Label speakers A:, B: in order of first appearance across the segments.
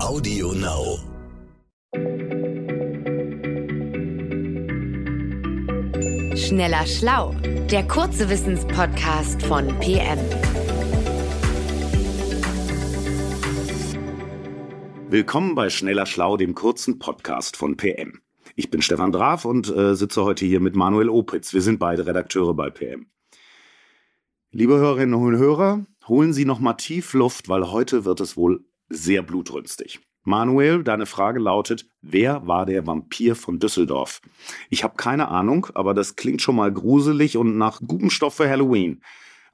A: Audio Now.
B: Schneller Schlau, der kurze Wissenspodcast von PM.
C: Willkommen bei Schneller Schlau, dem kurzen Podcast von PM. Ich bin Stefan Draf und äh, sitze heute hier mit Manuel Opitz. Wir sind beide Redakteure bei PM. Liebe Hörerinnen und Hörer, holen Sie noch mal tief Luft, weil heute wird es wohl sehr blutrünstig. Manuel, deine Frage lautet, wer war der Vampir von Düsseldorf? Ich habe keine Ahnung, aber das klingt schon mal gruselig und nach gutem Stoff für Halloween.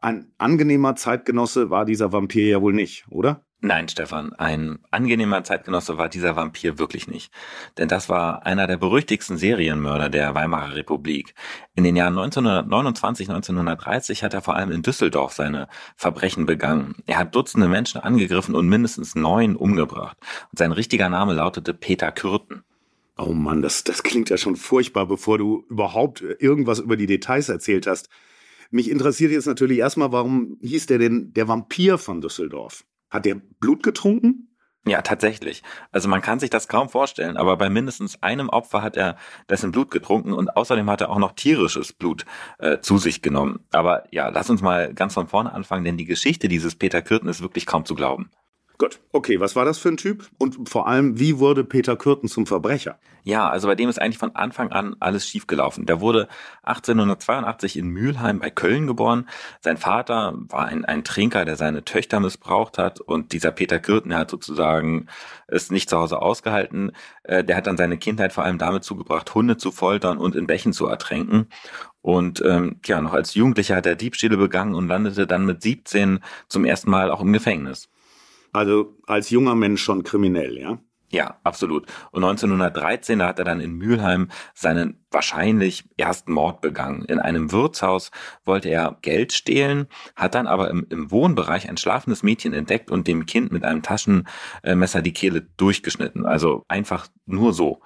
C: Ein angenehmer Zeitgenosse war dieser Vampir ja wohl nicht, oder?
D: Nein, Stefan, ein angenehmer Zeitgenosse war dieser Vampir wirklich nicht. Denn das war einer der berüchtigsten Serienmörder der Weimarer Republik. In den Jahren 1929, 1930 hat er vor allem in Düsseldorf seine Verbrechen begangen. Er hat Dutzende Menschen angegriffen und mindestens neun umgebracht. Und sein richtiger Name lautete Peter Kürten.
C: Oh Mann, das, das klingt ja schon furchtbar, bevor du überhaupt irgendwas über die Details erzählt hast. Mich interessiert jetzt natürlich erstmal, warum hieß der denn der Vampir von Düsseldorf? Hat der Blut getrunken?
D: Ja, tatsächlich. Also man kann sich das kaum vorstellen, aber bei mindestens einem Opfer hat er dessen Blut getrunken und außerdem hat er auch noch tierisches Blut äh, zu sich genommen. Aber ja, lass uns mal ganz von vorne anfangen, denn die Geschichte dieses Peter Kürten ist wirklich kaum zu glauben.
C: Gut, okay, was war das für ein Typ? Und vor allem, wie wurde Peter Kürten zum Verbrecher?
D: Ja, also bei dem ist eigentlich von Anfang an alles schiefgelaufen. Der wurde 1882 in Mülheim bei Köln geboren. Sein Vater war ein, ein Trinker, der seine Töchter missbraucht hat. Und dieser Peter Kürten, der hat sozusagen es nicht zu Hause ausgehalten. Äh, der hat dann seine Kindheit vor allem damit zugebracht, Hunde zu foltern und in Bächen zu ertränken. Und ähm, ja, noch als Jugendlicher hat er Diebstähle begangen und landete dann mit 17 zum ersten Mal auch im Gefängnis.
C: Also als junger Mensch schon kriminell, ja?
D: Ja, absolut. Und 1913, da hat er dann in Mülheim seinen wahrscheinlich ersten Mord begangen. In einem Wirtshaus wollte er Geld stehlen, hat dann aber im, im Wohnbereich ein schlafendes Mädchen entdeckt und dem Kind mit einem Taschenmesser die Kehle durchgeschnitten. Also einfach nur so.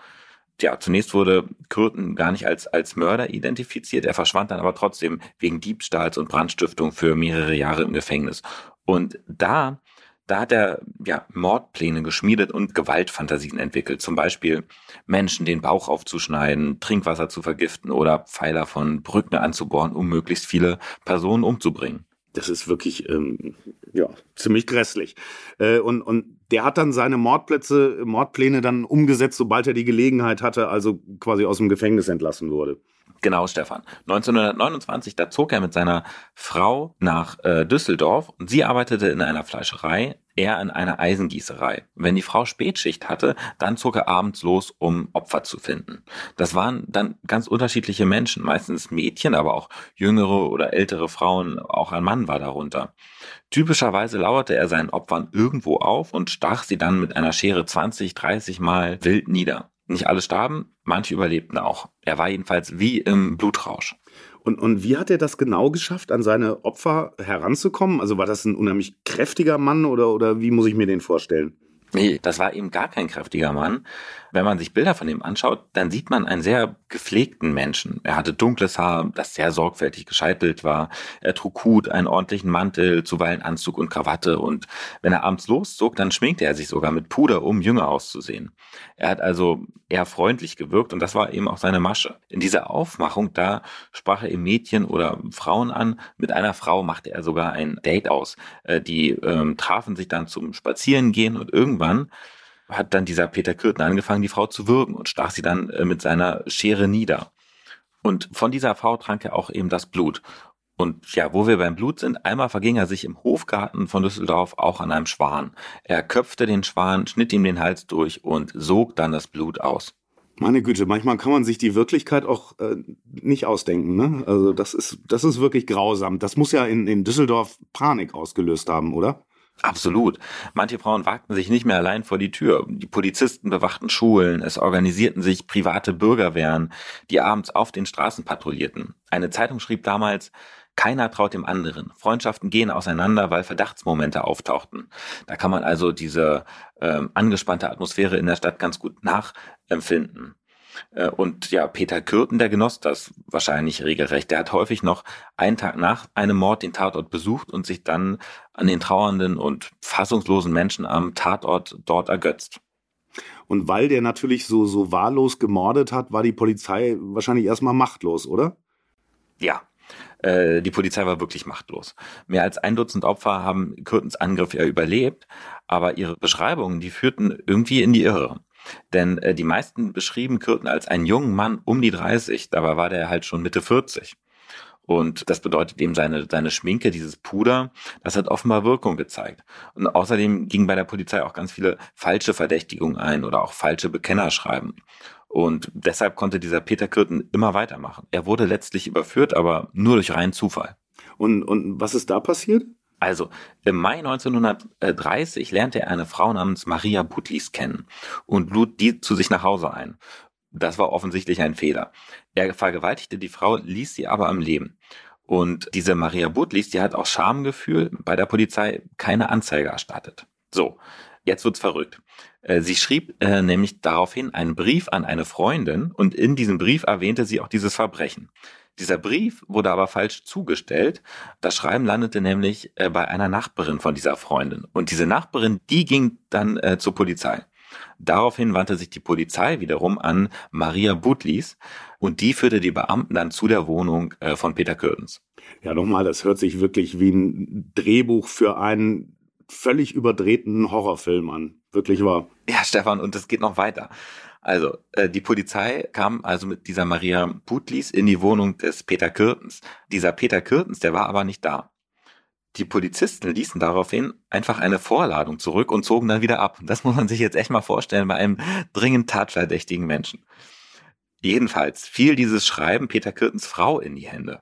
D: Tja, zunächst wurde Kürten gar nicht als, als Mörder identifiziert. Er verschwand dann aber trotzdem wegen Diebstahls und Brandstiftung für mehrere Jahre im Gefängnis. Und da da hat er ja Mordpläne geschmiedet und Gewaltfantasien entwickelt. Zum Beispiel Menschen den Bauch aufzuschneiden, Trinkwasser zu vergiften oder Pfeiler von Brücken anzubohren, um möglichst viele Personen umzubringen.
C: Das ist wirklich ähm, ja ziemlich grässlich. Äh, und und der hat dann seine Mordplätze, Mordpläne dann umgesetzt, sobald er die Gelegenheit hatte, also quasi aus dem Gefängnis entlassen wurde.
D: Genau, Stefan. 1929, da zog er mit seiner Frau nach äh, Düsseldorf und sie arbeitete in einer Fleischerei, er in einer Eisengießerei. Wenn die Frau Spätschicht hatte, dann zog er abends los, um Opfer zu finden. Das waren dann ganz unterschiedliche Menschen, meistens Mädchen, aber auch jüngere oder ältere Frauen, auch ein Mann war darunter. Typischerweise lauerte er seinen Opfern irgendwo auf und stach sie dann mit einer Schere 20, 30 Mal wild nieder. Nicht alle starben, manche überlebten auch. Er war jedenfalls wie im Blutrausch.
C: Und, und wie hat er das genau geschafft, an seine Opfer heranzukommen? Also war das ein unheimlich kräftiger Mann oder, oder wie muss ich mir den vorstellen?
D: Nee, das war eben gar kein kräftiger Mann. Wenn man sich Bilder von ihm anschaut, dann sieht man einen sehr gepflegten Menschen. Er hatte dunkles Haar, das sehr sorgfältig gescheitelt war. Er trug Hut, einen ordentlichen Mantel, zuweilen Anzug und Krawatte. Und wenn er abends loszog, dann schminkte er sich sogar mit Puder, um jünger auszusehen. Er hat also eher freundlich gewirkt und das war eben auch seine Masche. In dieser Aufmachung, da sprach er eben Mädchen oder Frauen an. Mit einer Frau machte er sogar ein Date aus. Äh, die ähm, trafen sich dann zum Spazierengehen und irgendwann hat dann dieser Peter Kürten angefangen, die Frau zu würgen und stach sie dann äh, mit seiner Schere nieder. Und von dieser Frau trank er auch eben das Blut. Und ja, wo wir beim Blut sind, einmal verging er sich im Hofgarten von Düsseldorf auch an einem Schwan. Er köpfte den Schwan, schnitt ihm den Hals durch und sog dann das Blut aus.
C: Meine Güte, manchmal kann man sich die Wirklichkeit auch äh, nicht ausdenken. Ne? Also das ist, das ist wirklich grausam. Das muss ja in, in Düsseldorf Panik ausgelöst haben, oder?
D: Absolut. Manche Frauen wagten sich nicht mehr allein vor die Tür. Die Polizisten bewachten Schulen, es organisierten sich private Bürgerwehren, die abends auf den Straßen patrouillierten. Eine Zeitung schrieb damals, keiner traut dem anderen. Freundschaften gehen auseinander, weil Verdachtsmomente auftauchten. Da kann man also diese ähm, angespannte Atmosphäre in der Stadt ganz gut nachempfinden. Äh, und ja, Peter Kürten, der genoss das wahrscheinlich regelrecht. Der hat häufig noch einen Tag nach einem Mord den Tatort besucht und sich dann an den trauernden und fassungslosen Menschen am Tatort dort ergötzt.
C: Und weil der natürlich so, so wahllos gemordet hat, war die Polizei wahrscheinlich erstmal machtlos, oder?
D: Ja, äh, die Polizei war wirklich machtlos. Mehr als ein Dutzend Opfer haben Kürtens Angriff ja überlebt, aber ihre Beschreibungen, die führten irgendwie in die Irre. Denn äh, die meisten beschrieben Kürten als einen jungen Mann um die 30, dabei war der halt schon Mitte 40. Und das bedeutet eben seine, seine Schminke, dieses Puder, das hat offenbar Wirkung gezeigt. Und außerdem gingen bei der Polizei auch ganz viele falsche Verdächtigungen ein oder auch falsche Bekennerschreiben. Und deshalb konnte dieser Peter Kürten immer weitermachen. Er wurde letztlich überführt, aber nur durch reinen Zufall.
C: Und, und was ist da passiert?
D: Also, im Mai 1930 lernte er eine Frau namens Maria Butlis kennen und lud die zu sich nach Hause ein. Das war offensichtlich ein Fehler. Er vergewaltigte die Frau, ließ sie aber am Leben. Und diese Maria Butlis, die hat aus Schamgefühl bei der Polizei keine Anzeige erstattet. So, jetzt wird's verrückt. Äh, sie schrieb äh, nämlich daraufhin einen Brief an eine Freundin und in diesem Brief erwähnte sie auch dieses Verbrechen. Dieser Brief wurde aber falsch zugestellt. Das Schreiben landete nämlich äh, bei einer Nachbarin von dieser Freundin. Und diese Nachbarin, die ging dann äh, zur Polizei. Daraufhin wandte sich die Polizei wiederum an Maria Butlis und die führte die Beamten dann zu der Wohnung äh, von Peter Kürtens.
C: Ja, nochmal, das hört sich wirklich wie ein Drehbuch für einen völlig überdrehten Horrorfilm an. Wirklich wahr.
D: Ja, Stefan, und es geht noch weiter. Also, äh, die Polizei kam also mit dieser Maria Butlis in die Wohnung des Peter Kürtens. Dieser Peter Kürtens, der war aber nicht da. Die Polizisten ließen daraufhin einfach eine Vorladung zurück und zogen dann wieder ab. Das muss man sich jetzt echt mal vorstellen bei einem dringend tatverdächtigen Menschen. Jedenfalls fiel dieses Schreiben Peter Kürtens Frau in die Hände,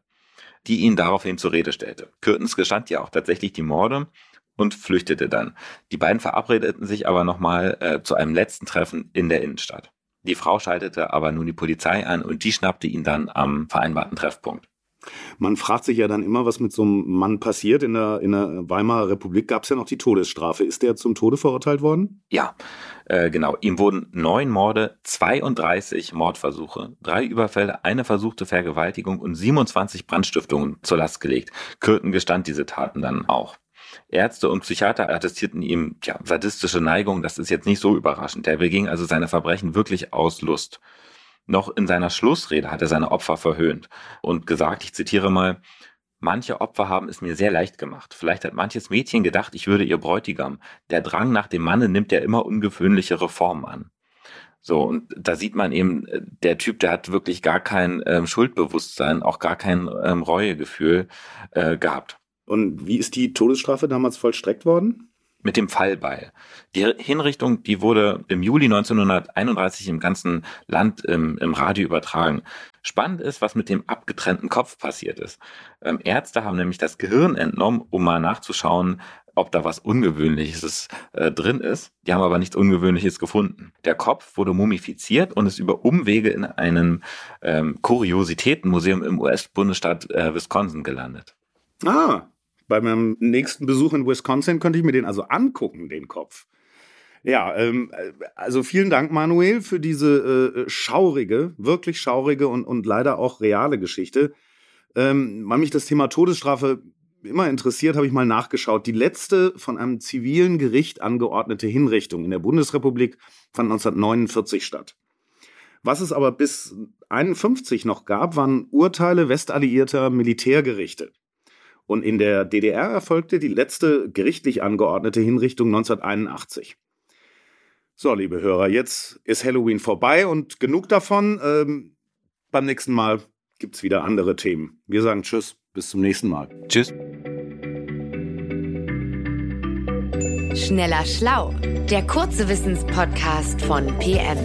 D: die ihn daraufhin zur Rede stellte. Kürtens gestand ja auch tatsächlich die Morde und flüchtete dann. Die beiden verabredeten sich aber nochmal äh, zu einem letzten Treffen in der Innenstadt. Die Frau schaltete aber nun die Polizei an und die schnappte ihn dann am vereinbarten Treffpunkt.
C: Man fragt sich ja dann immer, was mit so einem Mann passiert. In der, in der Weimarer Republik gab es ja noch die Todesstrafe. Ist der zum Tode verurteilt worden?
D: Ja, äh, genau. Ihm wurden neun Morde, 32 Mordversuche, drei Überfälle, eine versuchte Vergewaltigung und 27 Brandstiftungen zur Last gelegt. Kürten gestand diese Taten dann auch. Ärzte und Psychiater attestierten ihm ja, sadistische Neigung, das ist jetzt nicht so überraschend. Er beging also seine Verbrechen wirklich aus Lust. Noch in seiner Schlussrede hat er seine Opfer verhöhnt und gesagt, ich zitiere mal, Manche Opfer haben es mir sehr leicht gemacht. Vielleicht hat manches Mädchen gedacht, ich würde ihr Bräutigam. Der Drang nach dem Manne nimmt ja immer ungewöhnlichere Formen an. So, und da sieht man eben, der Typ, der hat wirklich gar kein ähm, Schuldbewusstsein, auch gar kein ähm, Reuegefühl äh, gehabt.
C: Und wie ist die Todesstrafe damals vollstreckt worden?
D: Mit dem Fallbeil. Die Hinrichtung, die wurde im Juli 1931 im ganzen Land im, im Radio übertragen. Spannend ist, was mit dem abgetrennten Kopf passiert ist. Ähm, Ärzte haben nämlich das Gehirn entnommen, um mal nachzuschauen, ob da was Ungewöhnliches äh, drin ist. Die haben aber nichts Ungewöhnliches gefunden. Der Kopf wurde mumifiziert und ist über Umwege in einem ähm, Kuriositätenmuseum im US-Bundesstaat äh, Wisconsin gelandet.
C: Ah, bei meinem nächsten Besuch in Wisconsin könnte ich mir den also angucken, den Kopf. Ja, ähm, also vielen Dank, Manuel, für diese äh, schaurige, wirklich schaurige und, und leider auch reale Geschichte. Ähm, weil mich das Thema Todesstrafe immer interessiert, habe ich mal nachgeschaut. Die letzte von einem zivilen Gericht angeordnete Hinrichtung in der Bundesrepublik fand 1949 statt. Was es aber bis 1951 noch gab, waren Urteile westalliierter Militärgerichte. Und in der DDR erfolgte die letzte gerichtlich angeordnete Hinrichtung 1981. So, liebe Hörer, jetzt ist Halloween vorbei und genug davon. Ähm, beim nächsten Mal gibt's wieder andere Themen. Wir sagen Tschüss, bis zum nächsten Mal.
D: Tschüss.
B: Schneller Schlau, der kurze Wissenspodcast von PM.